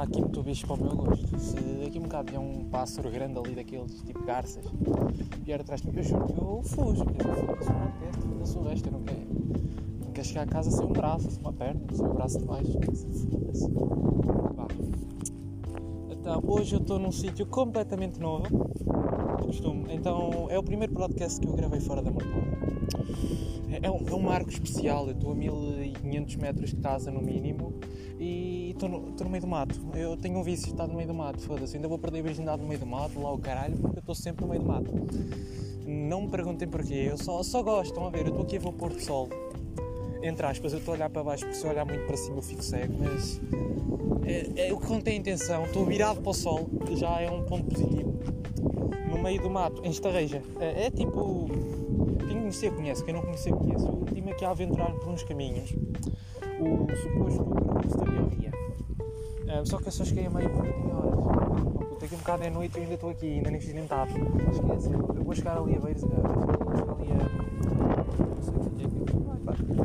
há aqui muito bicho para o meu gosto. Se daqui um bocado vier um pássaro grande ali daqueles tipo garças, vier atrás de mim, eu juro que eu fujo. Eu sou um podcast, eu sou resto, eu não quero. Não quero chegar a casa sem um braço, sem uma perna, sem um braço de baixo. Então, hoje eu estou num sítio completamente novo. Costumo. Então, é o primeiro podcast que eu gravei fora da Mortosa. É, é, um, é um marco especial. Eu estou a 1500 metros de casa, no mínimo, e estou no, meio do mato. Eu tenho um vício de estar no meio do mato, foda-se. Ainda vou perder a virgindade no meio do mato, lá o caralho, porque eu estou sempre no meio do mato. Não me perguntem porquê, eu só, só gosto. Estão a ver, eu estou aqui a ver o pôr do sol. Entre aspas, eu estou a olhar para baixo, porque se eu olhar muito para cima eu fico cego, mas é, é o que contém a intenção. Estou virado para o sol, que já é um ponto positivo. No meio do mato, em Estarreja. É, é tipo. Quem conhecer conhece, quem não conhecer conhece. Eu estive aqui a aventurar por uns caminhos. O suposto percurso da Biorria. É, só que eu só cheguei a meio tinha horas. Oh, puta, aqui um bocado é noite e ainda estou aqui, ainda nem fiz nem metade. Esquece, eu vou chegar ali a Beiras. A. É.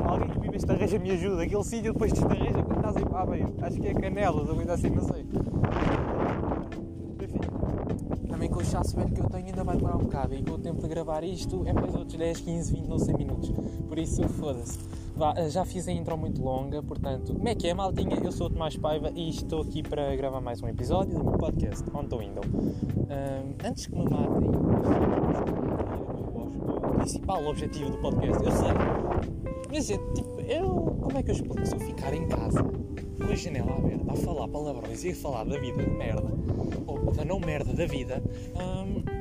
Alguém que vive esta reja me ajuda. Aquele sítio depois de esta reja quando estás aí para a beira. Acho que é Canelas ou coisa assim, não sei. Enfim. Também com o chasso velho que eu tenho ainda vai demorar um bocado. E com o tempo de gravar isto é mais outros 10, 15, 20, não sei minutos. Por isso, foda-se. Já fiz a intro muito longa, portanto, como é que é, maldinha? Eu sou o Tomás Paiva e estou aqui para gravar mais um episódio do meu podcast, Onde Estou Indo. Um, antes que me matem, o principal objetivo do podcast, eu sei. Mas é tipo, eu. Como é que eu explico? Se eu ficar em casa, com a janela aberta, a falar palavrões e a falar da vida de merda, ou da não merda da vida, um,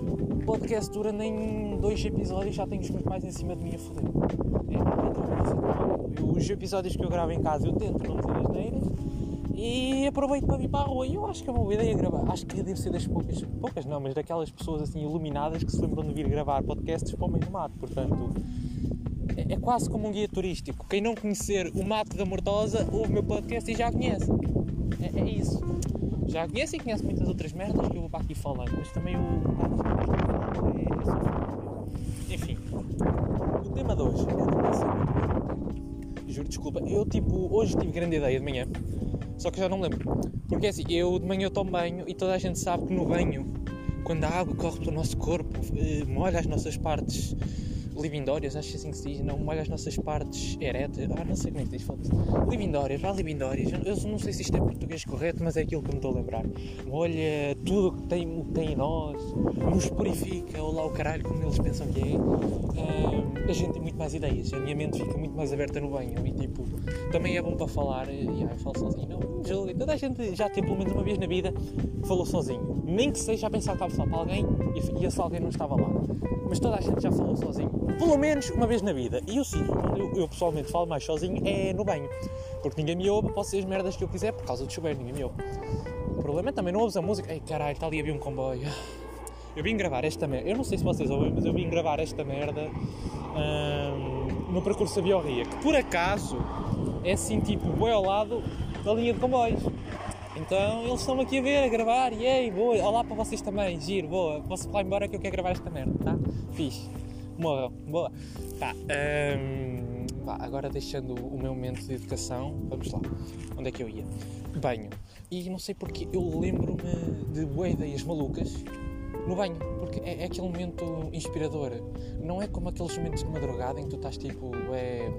o podcast dura nem dois episódios já tenho os meus pais em cima de mim a foder. É, os episódios que eu gravo em casa eu tento não dizer as neiras e aproveito para vir para a rua. E eu acho que é uma boa ideia gravar. Acho que deve ser das poucas, poucas não, mas daquelas pessoas assim iluminadas que se lembram de vir gravar podcasts para o meio do mato. Portanto, é, é quase como um guia turístico. Quem não conhecer o mato da Mortosa ouve o meu podcast e já conhece. É, é isso. Já conhece e conhece muitas outras merdas que eu vou para aqui falando, mas também o é Enfim, o tema de hoje bem. Juro, desculpa, eu tipo, hoje tive grande ideia de manhã, só que já não lembro. Porque é assim, eu de manhã eu tomo banho e toda a gente sabe que no banho, quando a água corre pelo nosso corpo, eh, molha as nossas partes libindórias, acho assim que se diz, não molha as nossas partes eretas, ah, não sei como é que diz, foda-se. Libindórias, vá libindórias, eu não sei se isto é português correto, mas é aquilo que me estou a lembrar. Molha tudo o que tem, tem em nós, nos purifica, ou lá o caralho, como eles pensam que é. Uh, a gente tem muito mais ideias, a minha mente fica muito mais aberta no banho e tipo, também é bom para falar, e eu falo sozinho, não, toda a gente já tem pelo menos uma vez na vida falou sozinho, nem que seja a pensar que estava só para alguém e esse alguém não estava lá, mas toda a gente já falou sozinho pelo menos uma vez na vida. E sítio onde eu, eu, pessoalmente falo mais sozinho é no banho. Porque ninguém me ouve, posso ser as merdas que eu quiser por causa do chuveiro, ninguém me ouve. O problema é também não ouves a música. Ei caralho, está ali havia um comboio. Eu vim gravar esta merda. Eu não sei se vocês ouvem, mas eu vim gravar esta merda hum, no percurso da Biorria. Que por acaso é assim tipo boi ao lado da linha de comboios. Então eles estão aqui a ver, a gravar, e ei, boa, olá para vocês também, giro, boa, posso lá embora que eu quero gravar esta merda, tá? Fixe morram. Boa. Pá, hum, pá, agora deixando o meu momento de educação, vamos lá. Onde é que eu ia? Banho. E não sei porque eu lembro-me de boas ideias malucas no banho, porque é, é, aquele momento inspirador. Não é como aqueles momentos de madrugada em que tu estás tipo, é,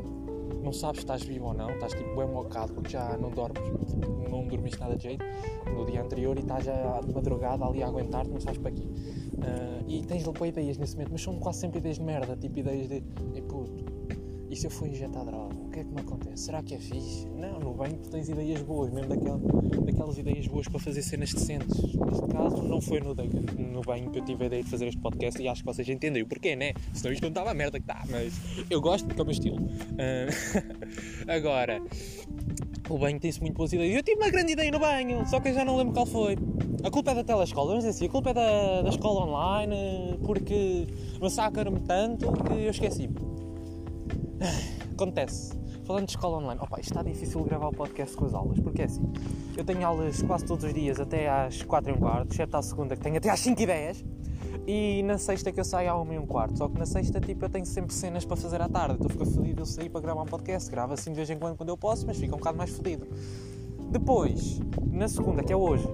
não sabes se estás vivo ou não, estás tipo bem mocado porque já não dormes, não dormiste nada de jeito no dia anterior e estás já de madrugada ali a aguentar-te, não sabes para aqui. Uh, e tens boas ideias nesse momento, mas são quase sempre ideias de merda, tipo ideias de e puto, e se eu for injetar droga, que é que me acontece? Será que é fixe? Não, no banho tu tens ideias boas, mesmo daquelas, ideias boas para fazer cenas decentes. Neste caso, não foi no, no banho que eu tive a ideia de fazer este podcast e acho que vocês entendem o porquê, né? Senão isto não estava a merda que está, mas eu gosto porque é o meu estilo. Uh, agora, o banho tem-se muito boas ideias. Eu tive uma grande ideia no banho, só que eu já não lembro qual foi. A culpa é da telescola, vamos dizer assim, a culpa é da, da escola online, porque massacram-me tanto que eu esqueci-me. Acontece. Falando de escola online, opa, está difícil gravar o podcast com as aulas, porque é assim, eu tenho aulas quase todos os dias até às 4 e um quarto, exceto à segunda que tenho até às 5 e 10 e na sexta que eu saio à 1 e um quarto, só que na sexta tipo eu tenho sempre cenas para fazer à tarde, então fica fodido eu sair para gravar um podcast, gravo assim de vez em quando quando eu posso, mas fica um bocado mais fodido. Depois, na segunda, que é hoje,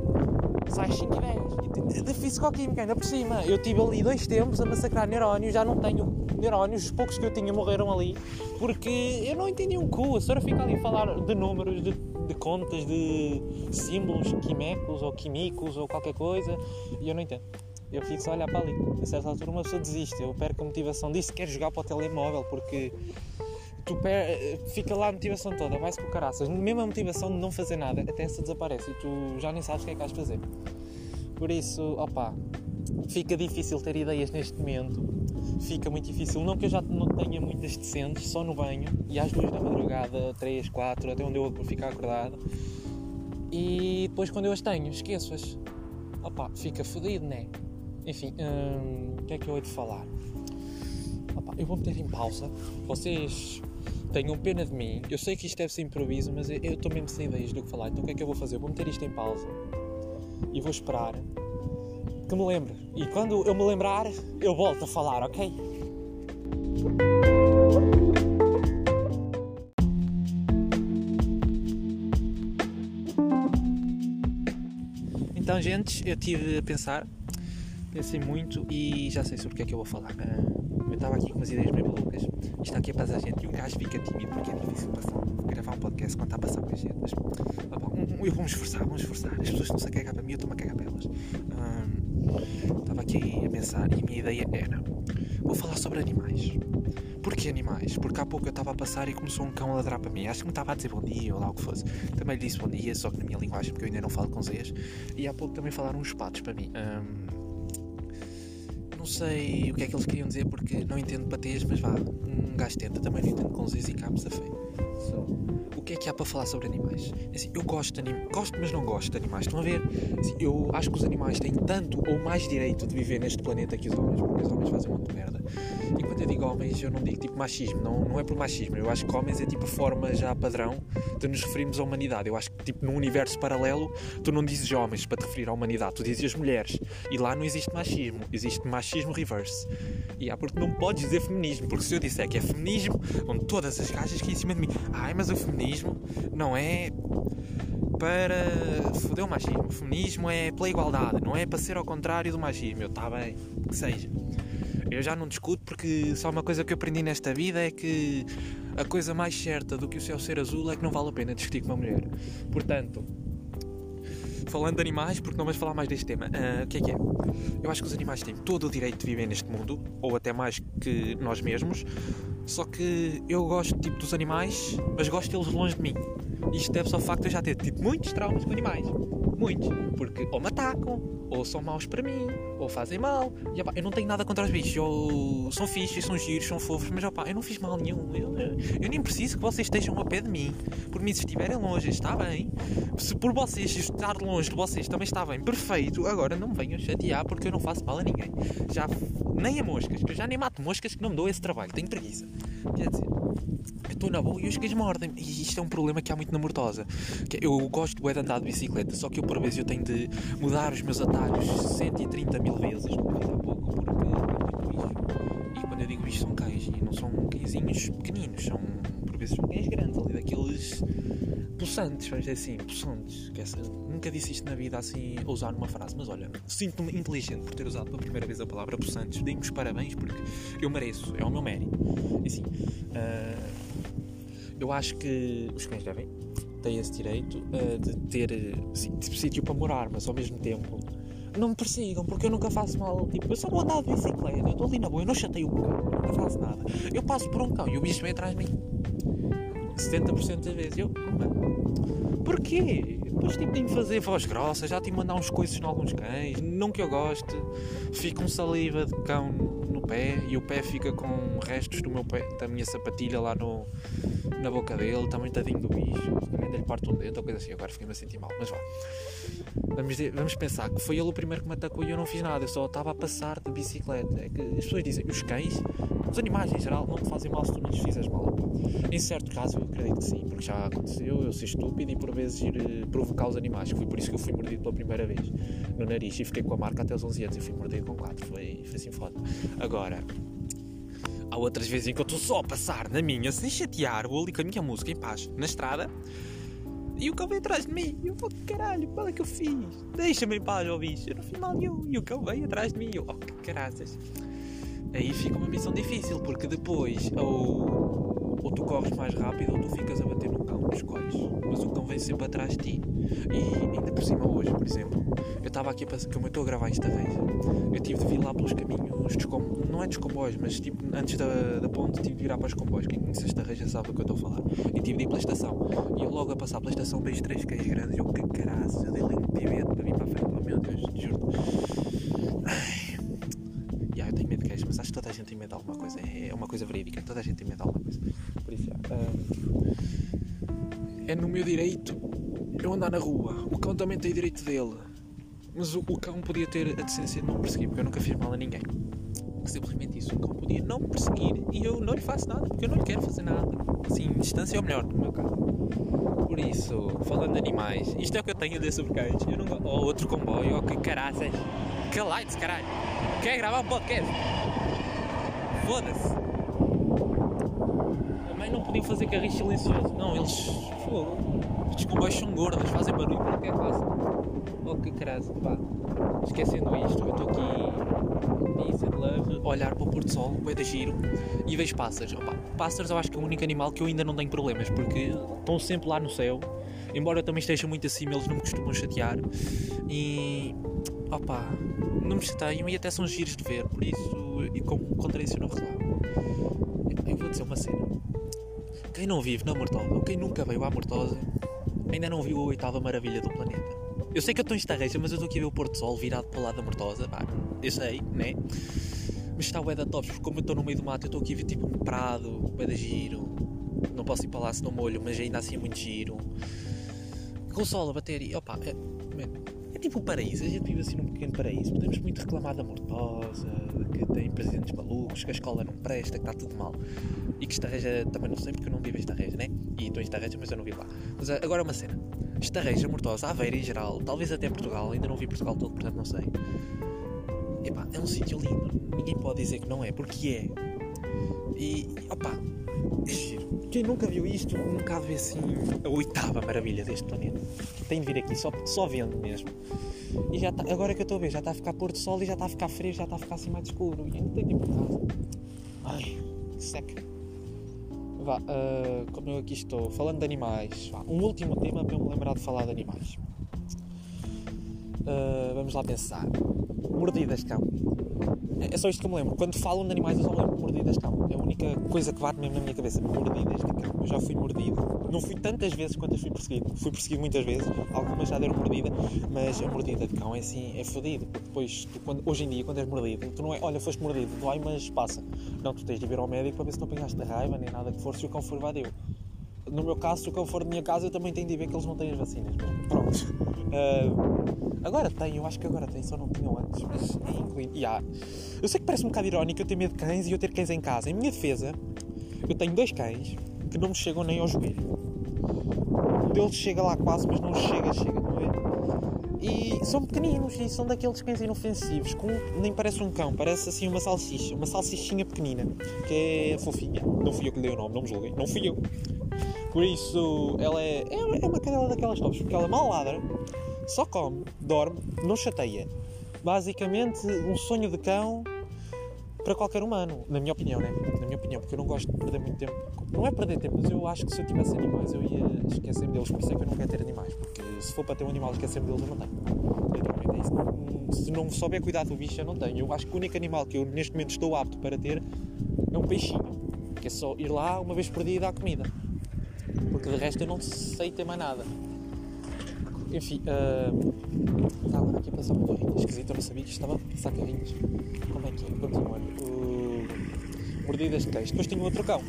sai às 5 e 10. De Fisicoquímica, ainda por cima. Eu tive ali dois tempos a massacrar neurónios, já não tenho neurónios, os poucos que eu tinha morreram ali, porque eu não entendi um cu. A senhora fica ali a falar de números, de, de contas, de símbolos químicos ou químicos ou qualquer coisa, e eu não entendo. Eu fico só a olhar para ali. A certa altura uma pessoa desiste. Eu perco a motivação disso, quero jogar para o telemóvel, porque tu per... fica lá a motivação toda, vai-se com caraças. Mesmo a motivação de não fazer nada, até essa desaparece e tu já nem sabes o que é que vais fazer. Por isso, opa, fica difícil ter ideias neste momento. Fica muito difícil. Não que eu já não tenha muitas decentes, só no banho e às duas da madrugada, três, quatro, até onde eu vou ficar acordado. E depois, quando eu as tenho, esqueço-as. Opa, fica fodido, né? Enfim, hum, o que é que eu hei de falar? Opa, eu vou meter em pausa. Vocês tenham pena de mim. Eu sei que isto deve ser improviso, mas eu estou mesmo sem ideias do que falar. Então o que é que eu vou fazer? Eu vou meter isto em pausa e vou esperar que me lembre. E quando eu me lembrar, eu volto a falar, ok? Então, gente, eu tive a pensar, pensei muito e já sei sobre o que é que eu vou falar. Ah, eu estava aqui com umas ideias meio malucas. Isto aqui é para a gente e um gajo fica tímido porque é difícil passar, gravar um podcast quando está a passar com a gente. Mas, eu vou me esforçar, vou me esforçar. As pessoas estão-se a cagar para mim, eu estou-me a cagar para elas. Estava aqui a pensar e a minha ideia era: vou falar sobre animais. Porquê animais? Porque há pouco eu estava a passar e começou um cão a ladrar para mim. Acho que me estava a dizer bom dia ou lá o que fosse. Também lhe disse bom dia, só que na minha linguagem, porque eu ainda não falo com Zés. E há pouco também falaram uns patos para mim. não sei o que é que eles queriam dizer porque não entendo patês, mas vá, um gajo tenta. Também não entendo com Zés e cá me safei. So que é que há para falar sobre animais? Assim, eu gosto de animais, gosto, mas não gosto de animais. Estão a ver? Assim, eu acho que os animais têm tanto ou mais direito de viver neste planeta que os homens, porque os homens fazem muito merda. E quando eu digo homens, eu não digo tipo machismo, não, não é por machismo. Eu acho que homens é tipo a forma já padrão de nos referirmos à humanidade. Eu acho que tipo num universo paralelo, tu não dizes homens para te referir à humanidade, tu dizes mulheres. E lá não existe machismo, existe machismo reverse. E há porque não podes dizer feminismo, porque se eu disser que é feminismo, vão todas as gajas que em cima de mim. Ai, mas o feminismo feminismo não é para foder o machismo. O feminismo é pela igualdade, não é para ser ao contrário do machismo. Eu está bem, que seja. Eu já não discuto porque só uma coisa que eu aprendi nesta vida é que a coisa mais certa do que o céu ser azul é que não vale a pena discutir com uma mulher. Portanto, falando de animais, porque não vamos falar mais deste tema, uh, o que é que é? Eu acho que os animais têm todo o direito de viver neste mundo, ou até mais que nós mesmos, só que eu gosto tipo dos animais, mas gosto deles longe de mim. Isto deve-se ao facto de eu já ter tido muitos traumas com animais. Muitos. Porque ou me atacam, ou são maus para mim, ou fazem mal. E opa, eu não tenho nada contra os bichos. Eu, são fixos, são giros, são fofos, mas opa, eu não fiz mal nenhum. Eu, eu, eu, nem preciso que vocês estejam a pé de mim. Por mim, se estiverem longe, está bem. Se por vocês estar longe de vocês também está bem, perfeito. Agora não me venham chatear porque eu não faço mal a ninguém. Já nem a moscas, que eu já nem mato moscas que não me dou esse trabalho. Tenho preguiça. Quer dizer, eu estou na boa e os cães mordem. E isto é um problema que há muito na Mortosa. É, eu gosto de andar de bicicleta, só que eu por vezes eu tenho de mudar os meus atalhos 130 mil vezes, como há pouco, porque é muito bicho. E quando eu digo bicho são cães, e não são cãezinhos pequeninos, são por vezes cães grandes ali, daqueles possantes, vamos dizer assim, possantes. Nunca disse isto na vida assim, a usar numa frase, mas olha, sinto-me inteligente por ter usado pela primeira vez a palavra possantes. Os parabéns porque eu mereço, é o meu mérito. Assim, uh, eu acho que os cães devem ter esse direito uh, de ter tipo, sítio para morar, mas ao mesmo tempo não me persigam, porque eu nunca faço mal. Tipo, eu só vou andar de bicicleta, eu estou ali na boa, eu não chateio o cão, nunca faço nada. Eu passo por um cão e o bicho vem atrás de mim. 70% das vezes. Eu, porquê? Depois tipo, tenho de fazer voz grossa, já tenho de mandar uns coices em alguns cães, não que eu goste. Fica um saliva de cão no pé e o pé fica com restos do meu pé, da minha sapatilha lá no, na boca dele, também tadinho do bicho. Calhar lhe parte um dedo ou coisa assim, agora fiquei-me a sentir mal, mas vá. Vamos, vamos pensar que foi ele o primeiro que me atacou e eu não fiz nada, eu só estava a passar de bicicleta. É que as pessoas dizem, os cães, os animais em geral, não te fazem mal se tu não lhes fizeres mal. Em certo caso, eu acredito que sim, porque já aconteceu eu ser estúpido e por vezes ir uh, provocar os animais. Foi por isso que eu fui mordido pela primeira vez no nariz e fiquei com a marca até os 11 anos. Eu fui mordido com 4, foi, foi assim foda. Agora, há outras vezes em que eu estou só a passar na minha, sem chatear, vou ali com a minha música em paz, na estrada E o cão veio atrás de mim. E eu, oh, caralho, qual é que eu fiz? Deixa-me em paz, ó bicho. Eu não fiz mal nenhum. E o cão veio atrás de mim. Eu, oh, que caraças. Aí fica uma missão difícil, porque depois ou, ou tu corres mais rápido ou tu ficas a bater. Mas o cão vem sempre atrás de ti. E ainda por cima hoje, por exemplo, eu estava aqui, como eu estou a gravar esta vez, eu tive de vir lá pelos caminhos dos comboios, não é dos comboios, mas tipo, antes da, da ponte tive de virar para os comboios. Quem conhece esta reja sabe do que eu estou a falar. E tive de ir pela estação. E eu logo a passar pela estação vejo três cães grandes. Eu, que caraças, eu dei lhe um pivete para vir para a frente. Oh meu Deus, juro. Ai. Yeah, eu tenho medo de queijo, mas acho que toda a gente tem medo de alguma coisa. É uma coisa verídica, toda a gente tem medo de alguma coisa. Por isso, meu direito eu andar na rua. O cão também tem direito dele. Mas o, o cão podia ter a decência de não perseguir, porque eu nunca fiz mal a ninguém. Simplesmente isso. O cão podia não perseguir e eu não lhe faço nada, porque eu não lhe quero fazer nada. Assim, distância é o melhor, no meu caso. Por isso, falando de animais, isto é o que eu tenho a dizer sobre cães. Eu não. Oh, outro comboio, oh, que caraças. Que lights, caralho. Quer gravar um podcast? Foda-se. Não podiam fazer carris silencioso. Não, eles. Fogo. Estes comboios são gordos, fazem barulho para o que é que façam. Oh, que caralho, pá. Esquecendo isto, eu estou aqui. Peace and love. Olhar para o pôr do sol, o de giro. E vejo pássaros. Opa, pássaros eu acho que é o único animal que eu ainda não tenho problemas, porque estão sempre lá no céu. Embora eu também esteja muito acima, eles não me costumam chatear. E. Opa, não me chateiam e até são giros de ver, por isso. E com contradição não resolve. Eu vou dizer uma cena. Quem não vive na Mortosa, ou quem nunca veio à Mortosa, ainda não viu a oitava maravilha do planeta. Eu sei que eu estou em Estarreja, mas eu estou aqui a ver o Porto Sol virado para o lado da Mortosa. Pá, eu sei, né? Mas está o Tops, porque como eu estou no meio do mato, eu estou aqui a ver tipo um prado, o Eda Giro. Não posso ir para lá se não molho, mas ainda assim é muito giro. Com o sol a bater e opa, é, é tipo um paraíso. A gente vive assim num pequeno paraíso. Podemos muito reclamar da Mortosa, que tem presidentes malucos, que a escola não presta, que está tudo mal. E que Estarreja também não sei porque eu não vivo em Estarreja, né? E estou em Estarreja, mas eu não vivo lá. Mas agora uma cena. Estarreja, Mortosa, Aveira em geral, talvez até Portugal, ainda não vi Portugal todo, portanto não sei. Epá, é um sítio lindo, ninguém pode dizer que não é, porque é. E, opá, é. Quem nunca viu isto, nunca ver assim a oitava maravilha deste planeta. Tem de vir aqui, só, só vendo mesmo. E já tá, agora que eu estou a ver, já está a ficar pôr do sol e já está a ficar frio, já está a ficar assim mais escuro. E ainda tem tipo casa. Ai, seca. Vá, uh, como eu aqui estou, falando de animais, vá, um último tema para eu me lembrar de falar de animais. Uh, vamos lá pensar. Mordidas de cão. É só isto que eu me lembro. Quando falam de animais, eu só lembro de mordidas de cão. É a única coisa que bate mesmo na minha cabeça. Mordidas de cão. Eu já fui mordido. Não fui tantas vezes quanto fui perseguido. Fui perseguido muitas vezes. Algumas já deram mordida. Mas a mordida de cão é assim, é fodido. Depois, tu, quando, hoje em dia, quando és mordido, tu não é, olha, foste mordido, dói, mas passa. Não, tu tens de ir ao médico para ver se não apanhaste de raiva, nem nada que for, se o cão for vadeu. No meu caso, se o cão for de minha casa, eu também tenho de ver que eles não têm as vacinas. Pronto. Uh, agora tem, eu acho que agora tem, só não tinham antes. Mas é incluído. Yeah. Eu sei que parece um bocado irónico eu ter medo de cães e eu ter cães em casa. Em minha defesa, eu tenho dois cães que não me chegam nem ao joelho. Um deles chega lá quase, mas não chega, chega, não é? E são pequeninos e são daqueles cães inofensivos, com, nem parece um cão, parece assim uma salsicha, uma salsichinha pequenina, que é fofinha. Não fui eu que lhe dei o nome, não me julguem, não fui eu. Por isso, ela é, é, é uma cadela daquelas tops, porque ela mal ladra, só come, dorme, não chateia. Basicamente, um sonho de cão para qualquer humano, na minha opinião, né? Na minha opinião, porque eu não gosto de perder muito tempo. Não é perder tempo, mas eu acho que se eu tivesse animais eu ia esquecer-me deles. Por isso é que eu não quero ter animais, porque se for para ter um animal esquecer-me deles, eu não tenho. Literalmente é isso. Se não souber cuidar do bicho, eu não tenho. Eu acho que o único animal que eu neste momento estou apto para ter é um peixinho, que é só ir lá uma vez por dia e dar comida. Porque de resto eu não sei ter mais nada. Enfim, estava aqui a passar uma carrinha esquisita, eu não sabia que estava a passar carrinhos. Como é que é? Continuando. Uh, mordidas de queijo. Depois tenho outro cão.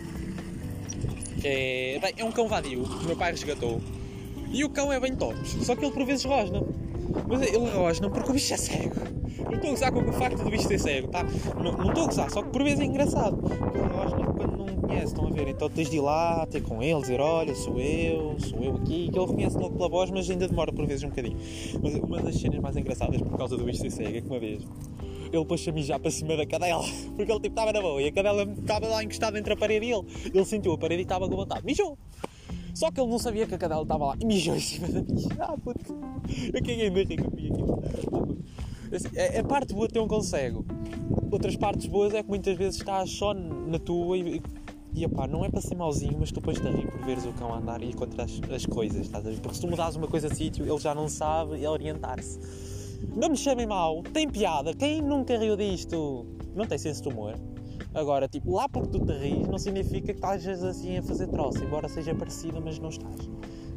É, bem, é um cão vadio que meu pai resgatou. E o cão é bem top, só que ele por vezes rosna. Mas ele rosna porque o bicho é cego. Não estou a gozar com o facto do bicho ser cego, tá? Não, estou a gozar, só que por vezes é engraçado. Ele rosna estão a ver? Então tens de ir lá, ter com ele, dizer: Olha, sou eu, sou eu aqui. Que ele reconhece logo pela voz, mas ainda demora por vezes um bocadinho. Mas uma das cenas mais engraçadas por causa do bicho ser cego é que uma vez ele pôs-se mijar para cima da cadela, porque ele tipo estava na boa e a cadela estava lá encostada entre a parede e ele. Ele sentiu a parede e estava com vontade, mijou. Só que ele não sabia que a cadela estava lá e mijou em cima da minha. Ah, puto. Eu caguei de rir vi aquilo. A, parte boa tem um consegue. Outras partes boas é que muitas vezes estás só na tua e, e epá, não é para ser mauzinho, mas tu depois te rir por veres o cão andar e encontrar as, as coisas, estás a ver? Porque se tu mudares uma coisa de sítio, ele já não sabe orientar-se. Não me chamem mal, tem piada. Quem nunca riu disto não tem senso de humor. Agora, tipo, lá porque tu te ris não significa que estás assim a fazer troço, embora seja parecido, mas não estás.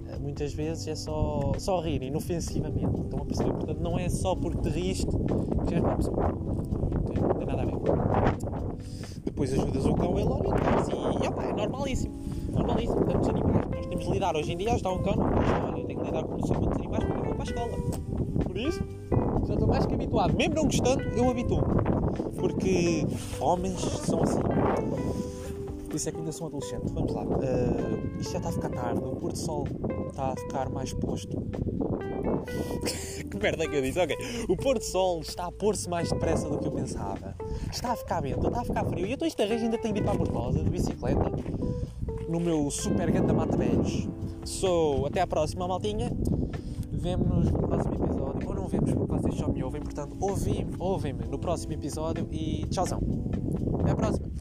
Eh, muitas vezes é só, só rir, inofensivamente. Estão a perceber? Portanto, não é só porque te riste que és uma pessoa. Okay? Não tem nada a ver. Depois ajudas o cão ele orientar-se e, opa, é normalíssimo. Normalíssimo. Tantos animais nós temos de lidar hoje em dia, ajudar um cão, não olha, eu tenho que lidar com não sei quantos animais porque eu vou para a escola. Por isso, já estou mais que habituado. Mesmo não gostando, eu habituo. Porque homens são assim. Por isso é que ainda sou adolescente. Vamos lá. Uh, isto já está a ficar tarde. O pôr do sol está a ficar mais posto. que merda que eu disse? Ok. O pôr do sol está a pôr-se mais depressa do que eu pensava. Está a ficar vento, está a ficar frio. E eu estou esta vez ainda tenho de ir para a Mortosa de bicicleta. No meu super ganda mata velhos. Sou. Até à próxima, maltinha. Vemo-nos no próximo episódio. Ou não vemos porque vocês só me ouvem. Portanto, ouvem-me ouvem no próximo episódio. E tchauzão. Até à próxima.